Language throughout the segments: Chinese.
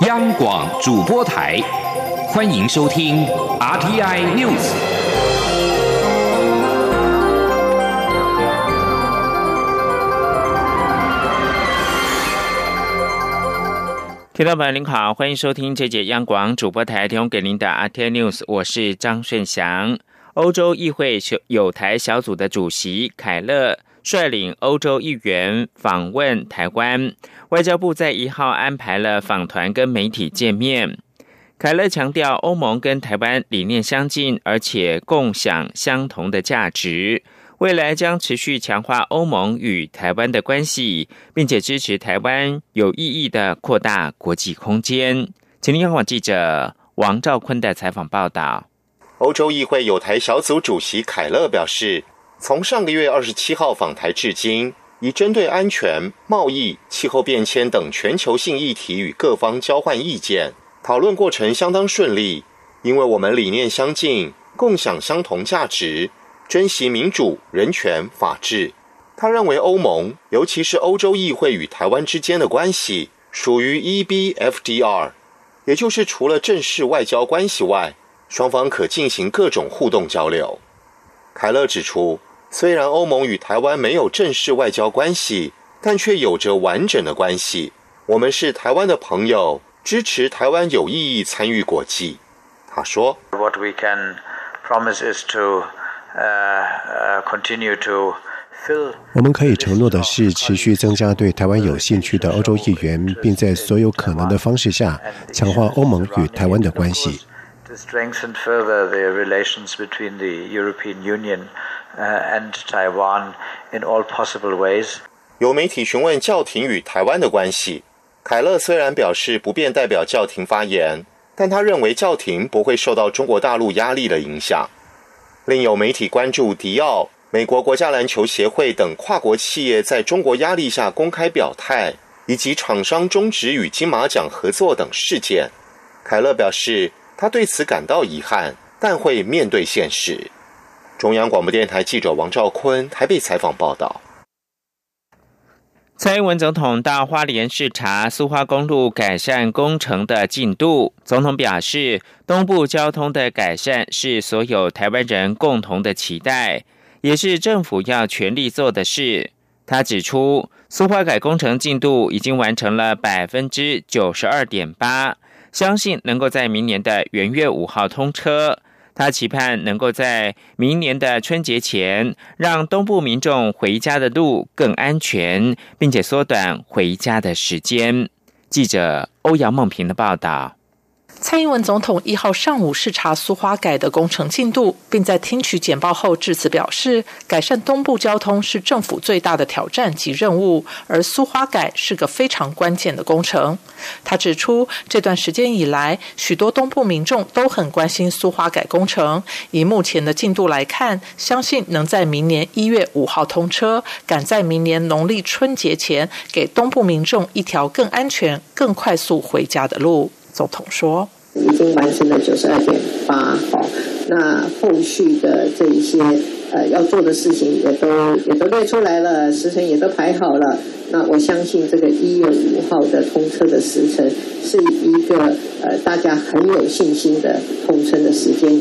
央广主播台，欢迎收听 RTI News。听众朋友您好，欢迎收听这节央广主播台提供给您的 RTI News，我是张顺祥。欧洲议会有台小组的主席凯勒。率领欧洲议员访问台湾，外交部在一号安排了访团跟媒体见面。凯勒强调，欧盟跟台湾理念相近，而且共享相同的价值，未来将持续强化欧盟与台湾的关系，并且支持台湾有意义的扩大国际空间。请听央广记者王兆坤的采访报道。欧洲议会有台小组主席凯勒表示。从上个月二十七号访台至今，已针对安全、贸易、气候变迁等全球性议题与各方交换意见，讨论过程相当顺利。因为我们理念相近，共享相同价值，珍惜民主、人权、法治。他认为欧盟，尤其是欧洲议会与台湾之间的关系，属于 EBFDR，也就是除了正式外交关系外，双方可进行各种互动交流。凯勒指出。虽然欧盟与台湾没有正式外交关系，但却有着完整的关系。我们是台湾的朋友，支持台湾有意义参与国际。他说：“What we can promise is to, uh, continue to fill.” 我们可以承诺的是，持续增加对台湾有兴趣的欧洲议员，并在所有可能的方式下强化欧盟与台湾的关系。And Taiwan in all possible ways。有媒体询问教廷与台湾的关系，凯勒虽然表示不便代表教廷发言，但他认为教廷不会受到中国大陆压力的影响。另有媒体关注迪奥、美国国家篮球协会等跨国企业在中国压力下公开表态，以及厂商终止与金马奖合作等事件。凯勒表示，他对此感到遗憾，但会面对现实。中央广播电台记者王兆坤台北采访报道。蔡英文总统到花莲视察苏花公路改善工程的进度。总统表示，东部交通的改善是所有台湾人共同的期待，也是政府要全力做的事。他指出，苏花改工程进度已经完成了百分之九十二点八，相信能够在明年的元月五号通车。他期盼能够在明年的春节前，让东部民众回家的路更安全，并且缩短回家的时间。记者欧阳梦平的报道。蔡英文总统一号上午视察苏花改的工程进度，并在听取简报后致辞表示，改善东部交通是政府最大的挑战及任务，而苏花改是个非常关键的工程。他指出，这段时间以来，许多东部民众都很关心苏花改工程。以目前的进度来看，相信能在明年一月五号通车，赶在明年农历春节前，给东部民众一条更安全、更快速回家的路。总统说。已经完成了九十二点八，好，那后续的这一些呃要做的事情也都也都列出来了，时辰也都排好了。那我相信这个一月五号的通车的时辰是一个呃大家很有信心的通车的时间。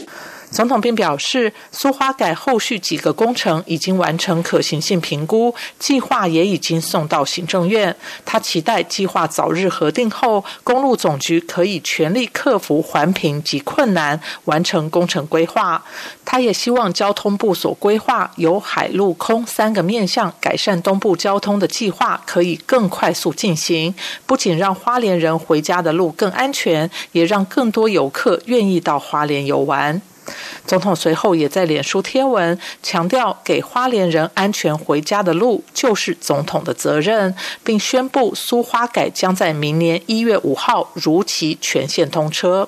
总统并表示，苏花改后续几个工程已经完成可行性评估，计划也已经送到行政院。他期待计划早日核定后，公路总局可以全力克服环评及困难，完成工程规划。他也希望交通部所规划由海陆空三个面向改善东部交通的计划可以更快速进行，不仅让花莲人回家的路更安全，也让更多游客愿意到花莲游玩。总统随后也在脸书贴文强调，给花莲人安全回家的路就是总统的责任，并宣布苏花改将在明年一月五号如期全线通车。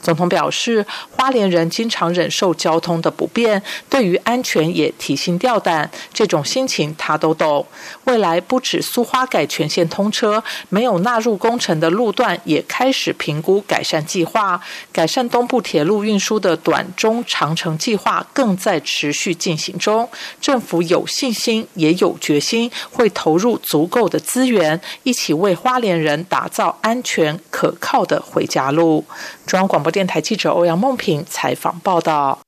总统表示，花莲人经常忍受交通的不便，对于安全也提心吊胆。这种心情他都懂。未来不止苏花改全线通车，没有纳入工程的路段也开始评估改善计划。改善东部铁路运输的短中长城计划更在持续进行中。政府有信心，也有决心，会投入足够的资源，一起为花莲人打造安全可靠的回家路。中央广播电台记者欧阳梦平采访报道。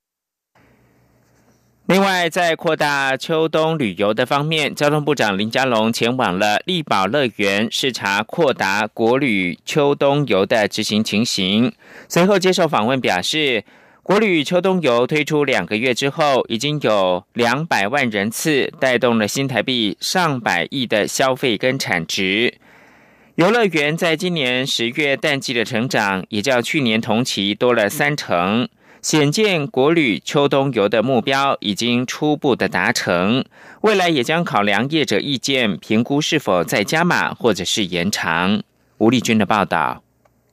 另外，在扩大秋冬旅游的方面，交通部长林佳龙前往了力宝乐园视察扩大国旅秋冬游的执行情形。随后接受访问表示，国旅秋冬游推出两个月之后，已经有两百万人次，带动了新台币上百亿的消费跟产值。游乐园在今年十月淡季的成长，也较去年同期多了三成。显见国旅秋冬游的目标已经初步的达成，未来也将考量业者意见，评估是否再加码或者是延长。吴丽君的报道。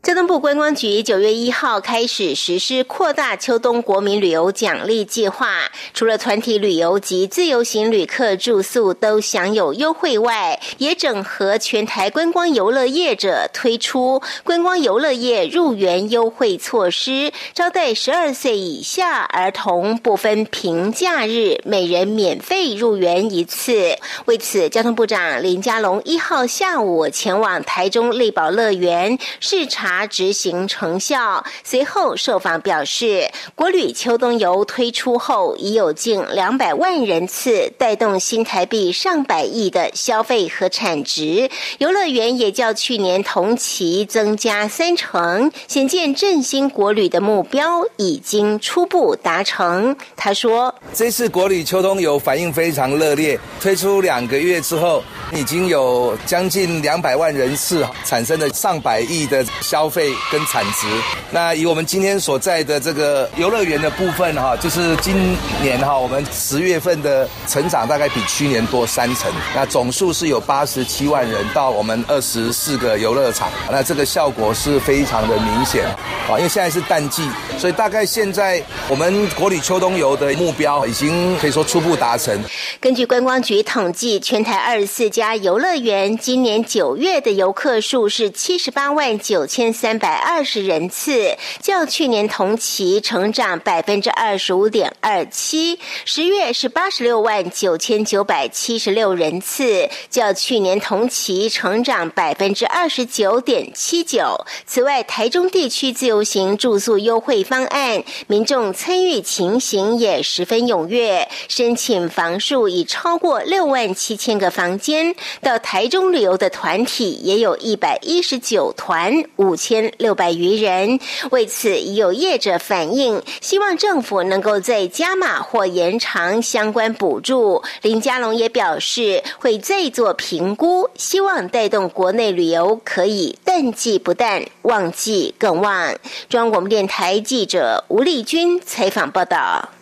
交通部观光局九月一号开始实施扩大秋冬国民旅游奖励计划，除了团体旅游及自由行旅客住宿都享有优惠外，也整合全台观光游乐业者推出观光游乐业入园优惠措施，招待十二岁以下儿童不分平假日，每人免费入园一次。为此，交通部长林佳龙一号下午前往台中力宝乐园视察。执行成效。随后受访表示，国旅秋冬游推出后，已有近两百万人次，带动新台币上百亿的消费和产值。游乐园也较去年同期增加三成，显见振兴国旅的目标已经初步达成。他说：“这次国旅秋冬游反应非常热烈，推出两个月之后，已经有将近两百万人次，产生了上百亿的消。”消费跟产值，那以我们今天所在的这个游乐园的部分哈，就是今年哈，我们十月份的成长大概比去年多三成。那总数是有八十七万人到我们二十四个游乐场，那这个效果是非常的明显啊。因为现在是淡季，所以大概现在我们国旅秋冬游的目标已经可以说初步达成。根据观光局统计，全台二十四家游乐园今年九月的游客数是七十八万九千。三百二十人次，较去年同期成长百分之二十五点二七。十月是八十六万九千九百七十六人次，较去年同期成长百分之二十九点七九。此外，台中地区自由行住宿优惠方案，民众参与情形也十分踊跃，申请房数已超过六万七千个房间。到台中旅游的团体也有一百一十九团五。千六百余人，为此有业者反映，希望政府能够再加码或延长相关补助。林佳龙也表示，会再做评估，希望带动国内旅游可以淡季不淡，旺季更旺。中央广播电台记者吴丽君采访报道。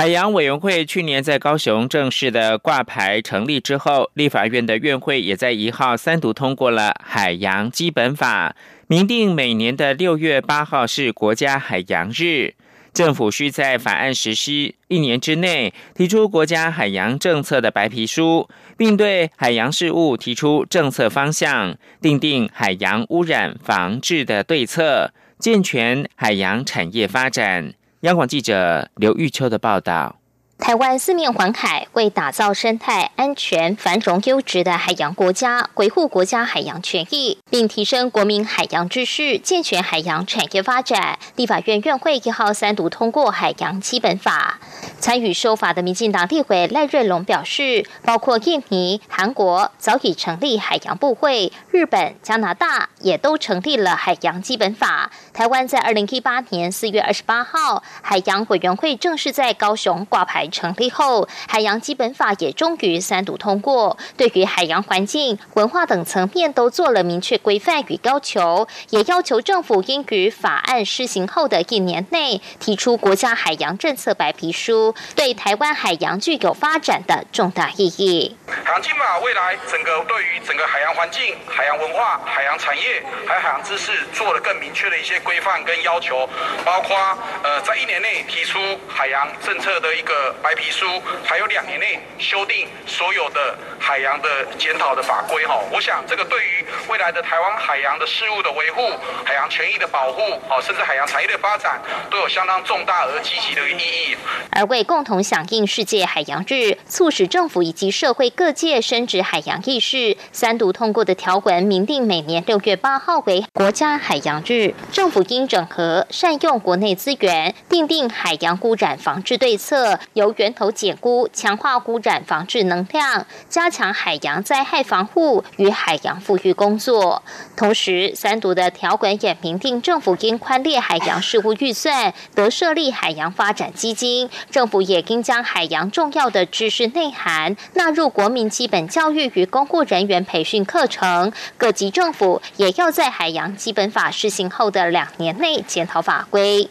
海洋委员会去年在高雄正式的挂牌成立之后，立法院的院会也在一号三读通过了《海洋基本法》，明定每年的六月八号是国家海洋日。政府需在法案实施一年之内提出国家海洋政策的白皮书，并对海洋事务提出政策方向，订定海洋污染防治的对策，健全海洋产业发展。央广记者刘玉秋的报道。台湾四面环海，为打造生态安全、繁荣优质的海洋国家，维护国家海洋权益，并提升国民海洋知识，健全海洋产业发展。立法院院会一号三读通过《海洋基本法》。参与修法的民进党立委赖瑞龙表示，包括印尼、韩国早已成立海洋部会，日本、加拿大也都成立了海洋基本法。台湾在二零一八年四月二十八号，海洋委员会正式在高雄挂牌。成立后，海洋基本法也终于三读通过，对于海洋环境、文化等层面都做了明确规范与要求，也要求政府应于法案施行后的一年内提出国家海洋政策白皮书，对台湾海洋具有发展的重大意义。海洋基本法未来整个对于整个海洋环境、海洋文化、海洋产业还有海洋知识做了更明确的一些规范跟要求，包括呃在一年内提出海洋政策的一个白皮书，还有两年内修订所有的海洋的检讨的法规哈。我想这个对于未来的台湾海洋的事务的维护、海洋权益的保护哦，甚至海洋产业的发展，都有相当重大而积极的意义。而为共同响应世界海洋日，促使政府以及社会各界深植海洋意识，三读通过的条文明定每年六月八号为国家海洋日，政府应整合善用国内资源，订定海洋污染防治对策，由源头解污，强化污染防治能量，加强海洋灾害防护与海洋富裕工作。同时，三读的条文也明定政府应宽列海洋事务预算，得设立海洋发展基金。政府也应将海洋重要的知识内涵纳入国民基本教育与公务人员培训课程。各级政府也要在海洋基本法施行后的两年内检讨法规。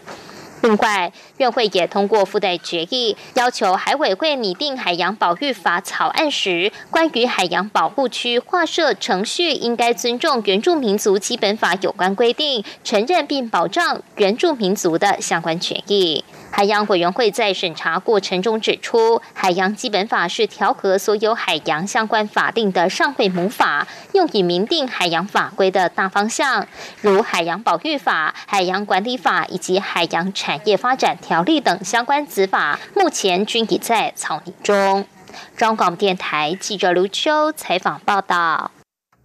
另外，院会也通过附带决议，要求海委会拟定海洋保育法草案时，关于海洋保护区划设程序应该尊重原住民族基本法有关规定，承认并保障原住民族的相关权益。海洋委员会在审查过程中指出，海洋基本法是调和所有海洋相关法定的上会母法，用以明定海洋法规的大方向，如海洋保育法、海洋管理法以及海洋产业发展条例等相关子法，目前均已在草拟中。中广电台记者卢秋采访报道。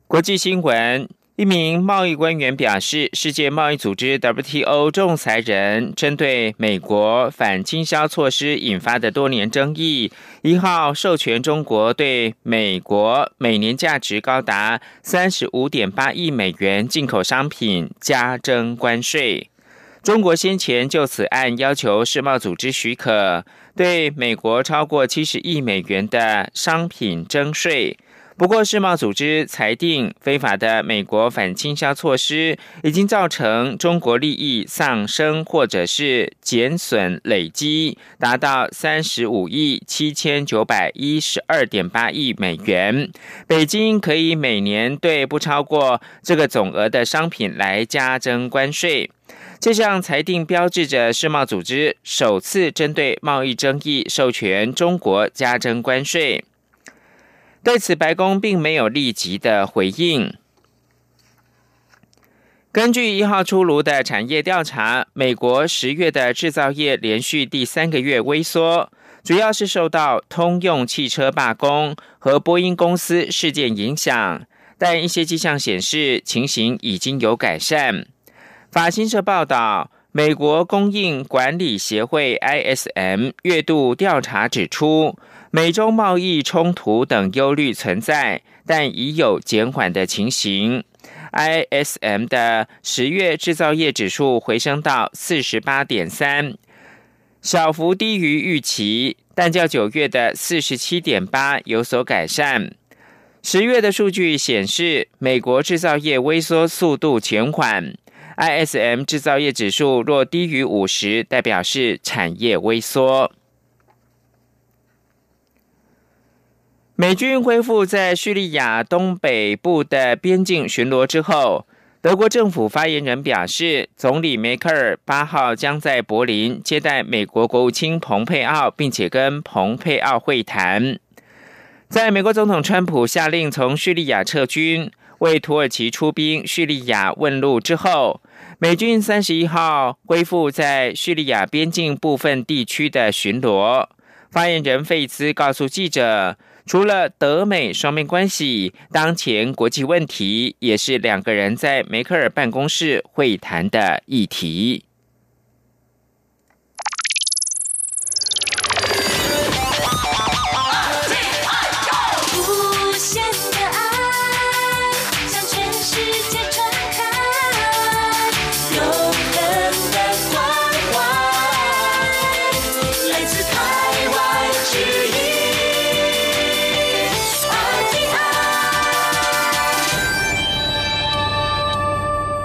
国际新闻。一名贸易官员表示，世界贸易组织 WTO 仲裁人针对美国反倾销措施引发的多年争议，一号授权中国对美国每年价值高达三十五点八亿美元进口商品加征关税。中国先前就此案要求世贸组织许可，对美国超过七十亿美元的商品征税。不过，世贸组织裁定，非法的美国反倾销措施已经造成中国利益丧生，或者是减损累积达到三十五亿七千九百一十二点八亿美元。北京可以每年对不超过这个总额的商品来加征关税。这项裁定标志着世贸组织首次针对贸易争议授权中国加征关税。对此，白宫并没有立即的回应。根据一号出炉的产业调查，美国十月的制造业连续第三个月微缩，主要是受到通用汽车罢工和波音公司事件影响。但一些迹象显示，情形已经有改善。法新社报道，美国供应管理协会 （ISM） 月度调查指出。美中贸易冲突等忧虑存在，但已有减缓的情形。ISM 的十月制造业指数回升到四十八点三，小幅低于预期，但较九月的四十七点八有所改善。十月的数据显示，美国制造业微缩速度减缓。ISM 制造业指数若低于五十，代表是产业微缩。美军恢复在叙利亚东北部的边境巡逻之后，德国政府发言人表示，总理梅克尔八号将在柏林接待美国国务卿蓬佩奥，并且跟蓬佩奥会谈。在美国总统川普下令从叙利亚撤军，为土耳其出兵叙利亚问路之后，美军三十一号恢复在叙利亚边境部分地区的巡逻。发言人费兹告诉记者。除了德美双边关系，当前国际问题也是两个人在梅克尔办公室会谈的议题。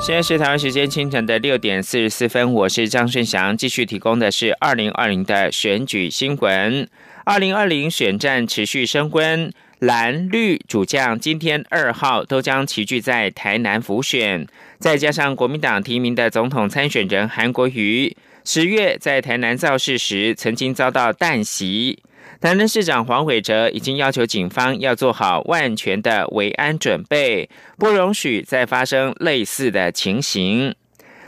现在是台湾时间清晨的六点四十四分，我是张顺祥，继续提供的是二零二零的选举新闻。二零二零选战持续升温，蓝绿主将今天二号都将齐聚在台南辅选，再加上国民党提名的总统参选人韩国瑜，十月在台南造势时曾经遭到弹袭。台南市长黄伟哲已经要求警方要做好万全的维安准备，不容许再发生类似的情形。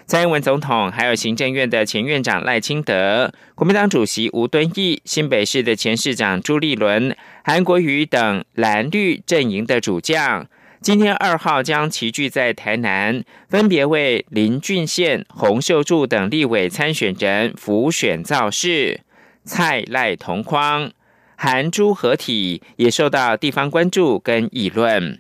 蔡英文总统还有行政院的前院长赖清德、国民党主席吴敦义、新北市的前市长朱立伦、韩国瑜等蓝绿阵营的主将，今天二号将齐聚在台南，分别为林俊宪、洪秀柱等立委参选人辅选造势，蔡赖同框。韩珠合体也受到地方关注跟议论。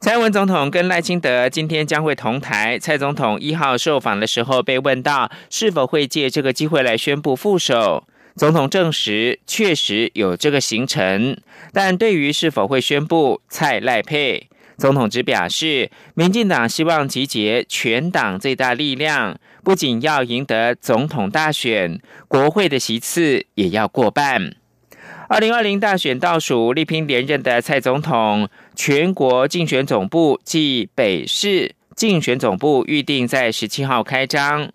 蔡文总统跟赖清德今天将会同台。蔡总统一号受访的时候被问到是否会借这个机会来宣布副手，总统证实确实有这个行程，但对于是否会宣布蔡赖配，总统只表示，民进党希望集结全党最大力量。不仅要赢得总统大选，国会的席次也要过半。二零二零大选倒数，力拼连任的蔡总统，全国竞选总部暨北市竞选总部预定在十七号开张。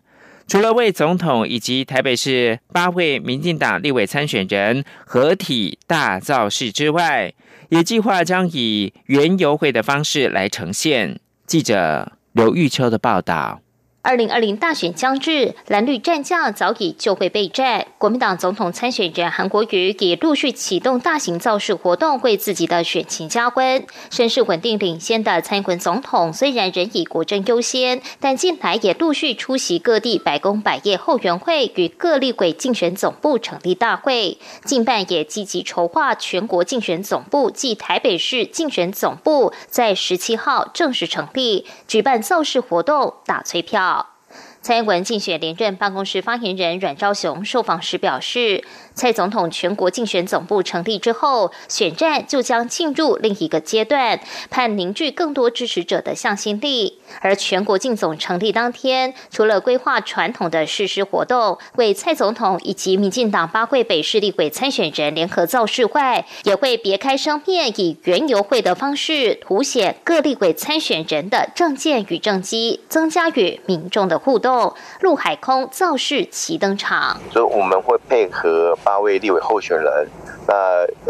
除了为总统以及台北市八位民进党立委参选人合体大造势之外，也计划将以原游会的方式来呈现。记者刘玉秋的报道。二零二零大选将至，蓝绿战将早已就会备战。国民党总统参选人韩国瑜也陆续启动大型造势活动，为自己的选情加温。声势稳定领先的参选总统，虽然仍以国政优先，但近来也陆续出席各地百工百业后援会与各立委竞选总部成立大会。近办也积极筹划全国竞选总部暨台北市竞选总部，在十七号正式成立，举办造势活动，打催票。蔡英文竞选连任办公室发言人阮昭雄受访时表示。蔡总统全国竞选总部成立之后，选战就将进入另一个阶段，盼凝聚更多支持者的向心力。而全国竞总成立当天，除了规划传统的誓师活动，为蔡总统以及民进党八会北市立委参选人联合造势外，也会别开生面，以原游会的方式凸显各立委参选人的政见与政绩，增加与民众的互动。陆海空造势齐登场，所以我们会配合。八位立委候选人，那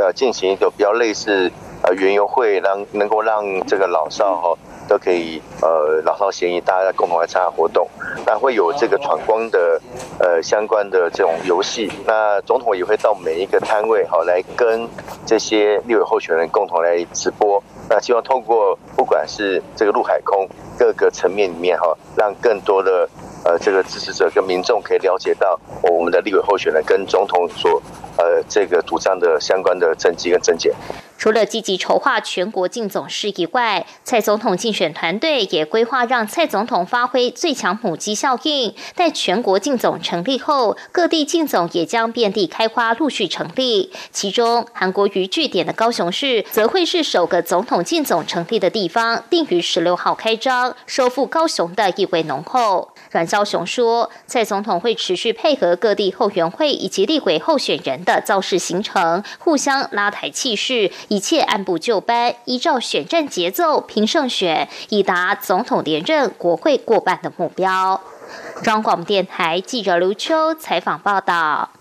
呃进行一个比较类似呃圆游会，让能够让这个老少哈都可以呃老少咸宜，大家共同来参加活动。那会有这个闯关的呃相关的这种游戏。那总统也会到每一个摊位哈来跟这些立委候选人共同来直播。那希望透过不管是这个陆海空各个层面里面哈，让更多的。呃，这个支持者跟民众可以了解到我们的立委候选人跟总统所呃这个主张的相关的政绩跟政见。除了积极筹划全国竞总事以外，蔡总统竞选团队也规划让蔡总统发挥最强母鸡效应。待全国竞总成立后，各地竞总也将遍地开花，陆续成立。其中，韩国瑜据点的高雄市，则会是首个总统竞总成立的地方，定于十六号开张，收复高雄的意味浓厚。阮昭雄说，蔡总统会持续配合各地后援会以及立委候选人的造势行程，互相拉抬气势。一切按部就班，依照选战节奏拼胜选，以达总统连任、国会过半的目标。中广电台记者刘秋采访报道。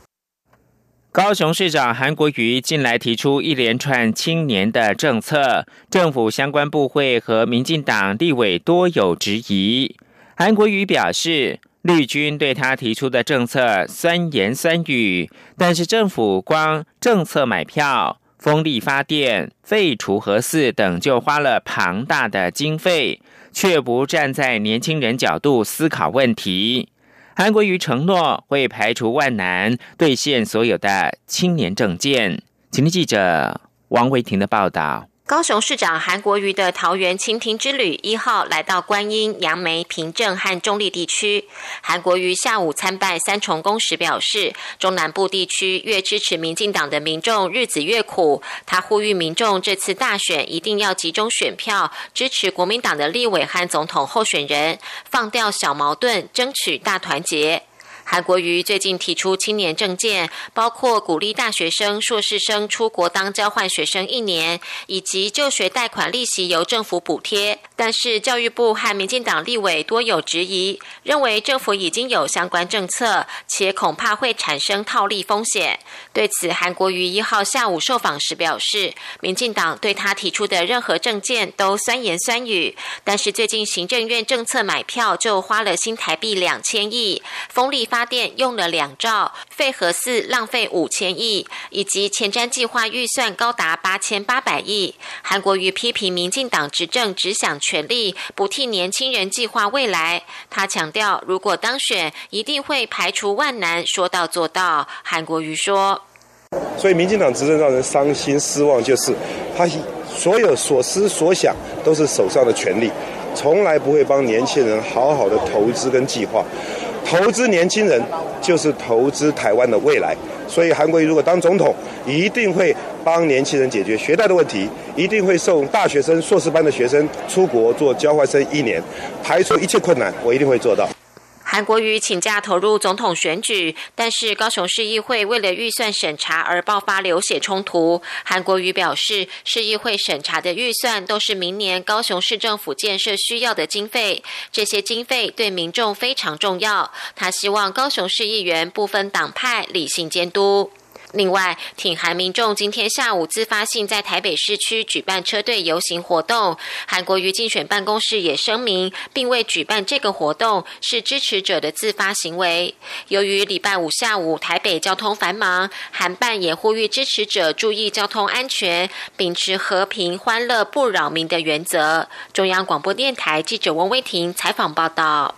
高雄市长韩国瑜近来提出一连串青年的政策，政府相关部会和民进党立委多有质疑。韩国瑜表示，绿军对他提出的政策酸言酸语，但是政府光政策买票。风力发电、废除核四等，就花了庞大的经费，却不站在年轻人角度思考问题。韩国瑜承诺会排除万难，兑现所有的青年政见。请听记者王维婷的报道。高雄市长韩国瑜的桃园蜻蜓之旅一号来到观音、杨梅、平镇和中立地区。韩国瑜下午参拜三重宫时表示，中南部地区越支持民进党的民众日子越苦。他呼吁民众这次大选一定要集中选票，支持国民党的立委和总统候选人，放掉小矛盾，争取大团结。韩国瑜最近提出青年政见，包括鼓励大学生、硕士生出国当交换学生一年，以及就学贷款利息由政府补贴。但是教育部和民进党立委多有质疑，认为政府已经有相关政策，且恐怕会产生套利风险。对此，韩国瑜一号下午受访时表示，民进党对他提出的任何政见都酸言酸语，但是最近行政院政策买票就花了新台币两千亿，风力发电用了两兆，废核四浪费五千亿，以及前瞻计划预算高达八千八百亿。韩国瑜批评民进党执政只想。全力不替年轻人计划未来。他强调，如果当选，一定会排除万难，说到做到。韩国瑜说：“所以民进党执政让人伤心失望，就是他所有所思所想都是手上的权力，从来不会帮年轻人好好的投资跟计划。投资年轻人就是投资台湾的未来。所以韩国瑜如果当总统，一定会。”帮年轻人解决学贷的问题，一定会送大学生、硕士班的学生出国做交换生一年，排除一切困难，我一定会做到。韩国瑜请假投入总统选举，但是高雄市议会为了预算审查而爆发流血冲突。韩国瑜表示，市议会审查的预算都是明年高雄市政府建设需要的经费，这些经费对民众非常重要。他希望高雄市议员不分党派理性监督。另外，挺韩民众今天下午自发性在台北市区举办车队游行活动。韩国瑜竞选办公室也声明，并未举办这个活动是支持者的自发行为。由于礼拜五下午台北交通繁忙，韩办也呼吁支持者注意交通安全，秉持和平、欢乐、不扰民的原则。中央广播电台记者王威婷采访报道。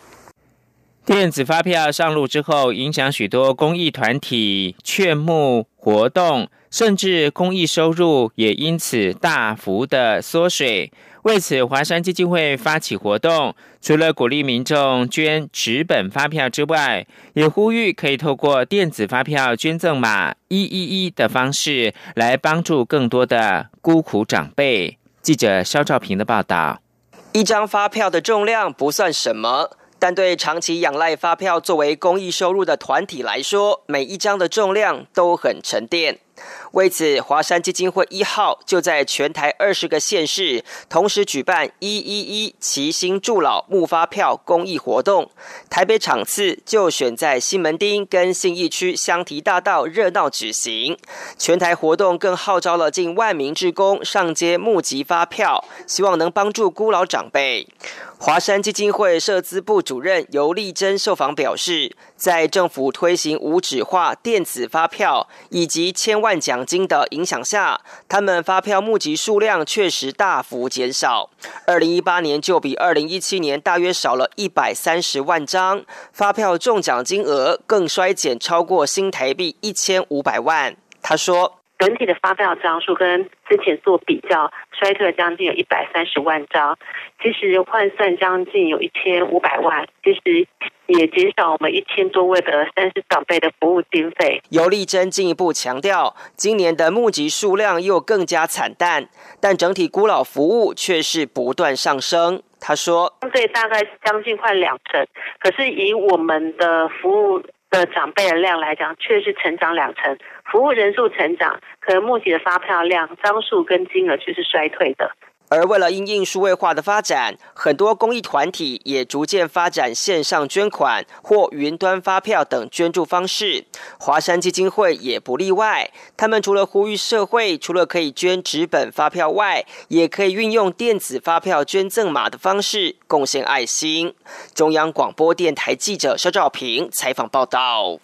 电子发票上路之后，影响许多公益团体劝募活动，甚至公益收入也因此大幅的缩水。为此，华山基金会发起活动，除了鼓励民众捐纸本发票之外，也呼吁可以透过电子发票捐赠码一一一的方式来帮助更多的孤苦长辈。记者肖兆平的报道：一张发票的重量不算什么。但对长期仰赖发票作为公益收入的团体来说，每一张的重量都很沉淀。为此，华山基金会一号就在全台二十个县市同时举办“一一一齐心助老募发票”公益活动。台北场次就选在西门町跟信义区香堤大道热闹举行。全台活动更号召了近万名志工上街募集发票，希望能帮助孤老长辈。华山基金会社资部主任尤丽珍受访表示，在政府推行无纸化电子发票以及千万奖金的影响下，他们发票募集数量确实大幅减少。二零一八年就比二零一七年大约少了一百三十万张，发票中奖金额更衰减超过新台币一千五百万。他说。整体的发票张数跟之前做比较，衰退了将近有一百三十万张，其实换算将近有一千五百万，其实也减少我们一千多位的三十长辈的服务经费。尤丽珍进一步强调，今年的募集数量又更加惨淡，但整体孤老服务却是不断上升。他说，相对大概将近快两成，可是以我们的服务。的长辈的量来讲，确实成长两成，服务人数成长，可能募集的发票量张数跟金额却是衰退的。而为了应应数位化的发展，很多公益团体也逐渐发展线上捐款或云端发票等捐助方式。华山基金会也不例外，他们除了呼吁社会除了可以捐纸本发票外，也可以运用电子发票捐赠码的方式贡献爱心。中央广播电台记者肖兆平采访报道。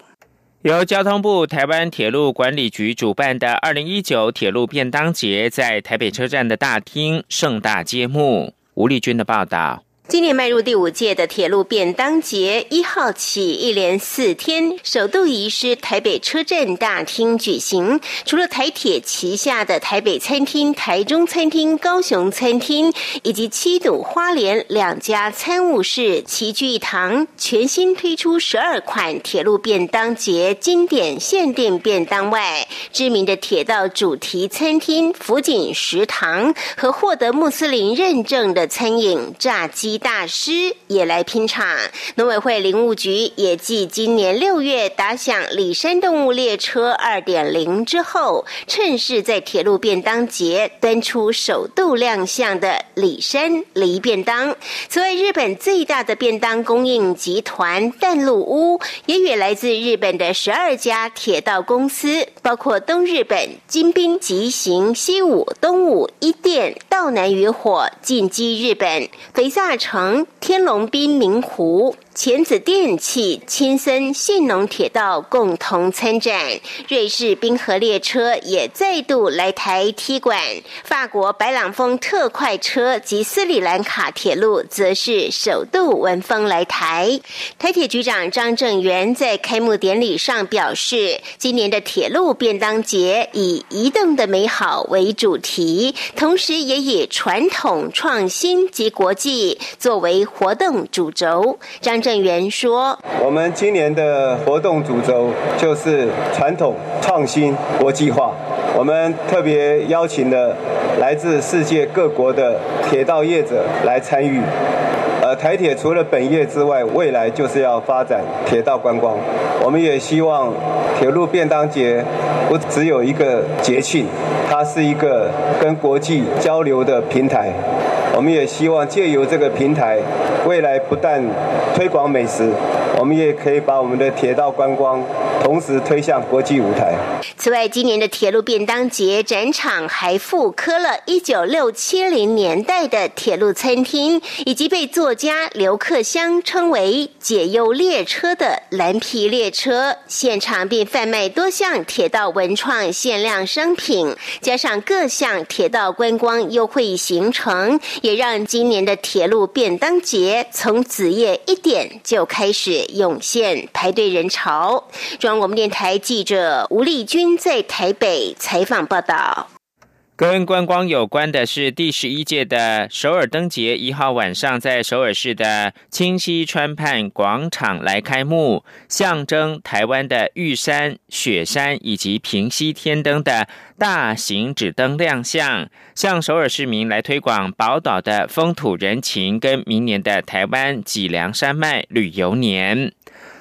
由交通部台湾铁路管理局主办的二零一九铁路便当节，在台北车站的大厅盛大揭幕。吴丽君的报道。今年迈入第五届的铁路便当节，一号起一连四天，首度移师台北车站大厅举行。除了台铁旗下的台北餐厅、台中餐厅、高雄餐厅，以及七堵花莲两家餐务室齐聚一堂，全新推出十二款铁路便当节经典限定便当外，知名的铁道主题餐厅福锦食堂和获得穆斯林认证的餐饮炸鸡。大师也来拼场。农委会林务局也继今年六月打响里山动物列车二点零之后，趁势在铁路便当节端出首度亮相的里山梨便当。此外，日本最大的便当供应集团淡路屋也与来自日本的十二家铁道公司，包括东日本金兵急行、西武、东武、一电、道南渔火、进击日本、肥萨城、天龙滨、明湖。钳子电器、青森信农铁道共同参展，瑞士冰河列车也再度来台踢馆，法国白朗峰特快车及斯里兰卡铁路则是首度闻风来台。台铁局长张正元在开幕典礼上表示，今年的铁路便当节以移动的美好为主题，同时也以传统创新及国际作为活动主轴。张郑源说：“我们今年的活动主轴就是传统创新国际化。我们特别邀请了来自世界各国的铁道业者来参与。呃，台铁除了本业之外，未来就是要发展铁道观光。我们也希望铁路便当节不只有一个节庆，它是一个跟国际交流的平台。”我们也希望借由这个平台，未来不但推广美食，我们也可以把我们的铁道观光同时推向国际舞台。此外，今年的铁路便当节展场还复刻了一九六七零年代的铁路餐厅，以及被作家刘克湘称为“解忧列车”的蓝皮列车。现场并贩卖多项铁道文创限量商品，加上各项铁道观光优惠行程。也让今年的铁路便当节从子夜一点就开始涌现排队人潮。中央广播电台记者吴丽君在台北采访报道。跟观光有关的是第十一届的首尔灯节，一号晚上在首尔市的清溪川畔广场来开幕，象征台湾的玉山、雪山以及平溪天灯的大型纸灯亮相，向首尔市民来推广宝岛的风土人情，跟明年的台湾脊梁山脉旅游年。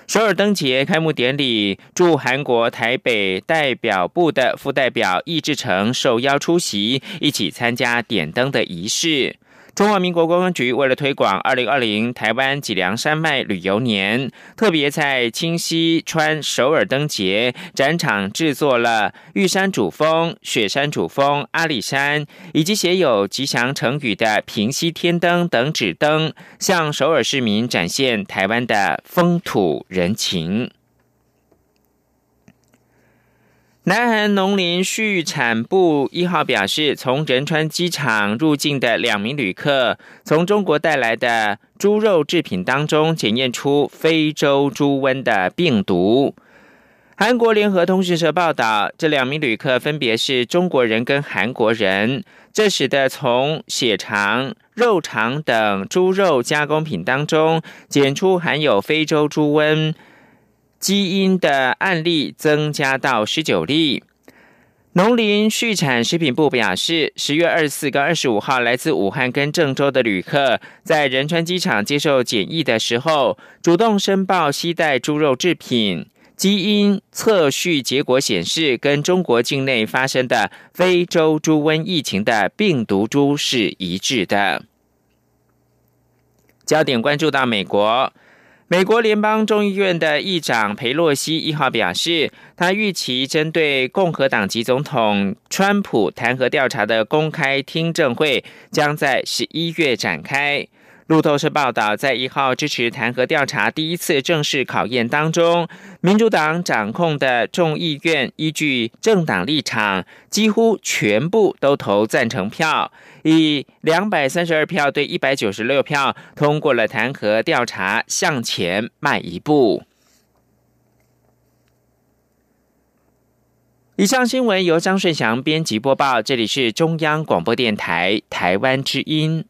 首尔灯节开幕典礼，驻韩国台北代表部的副代表易志成受邀出席，一起参加点灯的仪式。中华民国观光局为了推广二零二零台湾脊梁山脉旅游年，特别在清溪川首尔灯节展场制作了玉山主峰、雪山主峰、阿里山，以及写有吉祥成语的平溪天灯等纸灯，向首尔市民展现台湾的风土人情。南韩农林畜产部一号表示，从仁川机场入境的两名旅客，从中国带来的猪肉制品当中检验出非洲猪瘟的病毒。韩国联合通讯社报道，这两名旅客分别是中国人跟韩国人，这使得从血肠、肉肠等猪肉加工品当中检出含有非洲猪瘟。基因的案例增加到十九例。农林畜产食品部表示，十月二十四跟二十五号来自武汉跟郑州的旅客，在仁川机场接受检疫的时候，主动申报携带猪肉制品，基因测序结果显示，跟中国境内发生的非洲猪瘟疫情的病毒株是一致的。焦点关注到美国。美国联邦众议院的议长佩洛西一号表示，他预期针对共和党籍总统川普弹劾调查的公开听证会将在十一月展开。路透社报道，在一号支持弹劾调查第一次正式考验当中，民主党掌控的众议院依据政党立场，几乎全部都投赞成票，以两百三十二票对一百九十六票通过了弹劾调查，向前迈一步。以上新闻由张顺祥编辑播报，这里是中央广播电台台湾之音。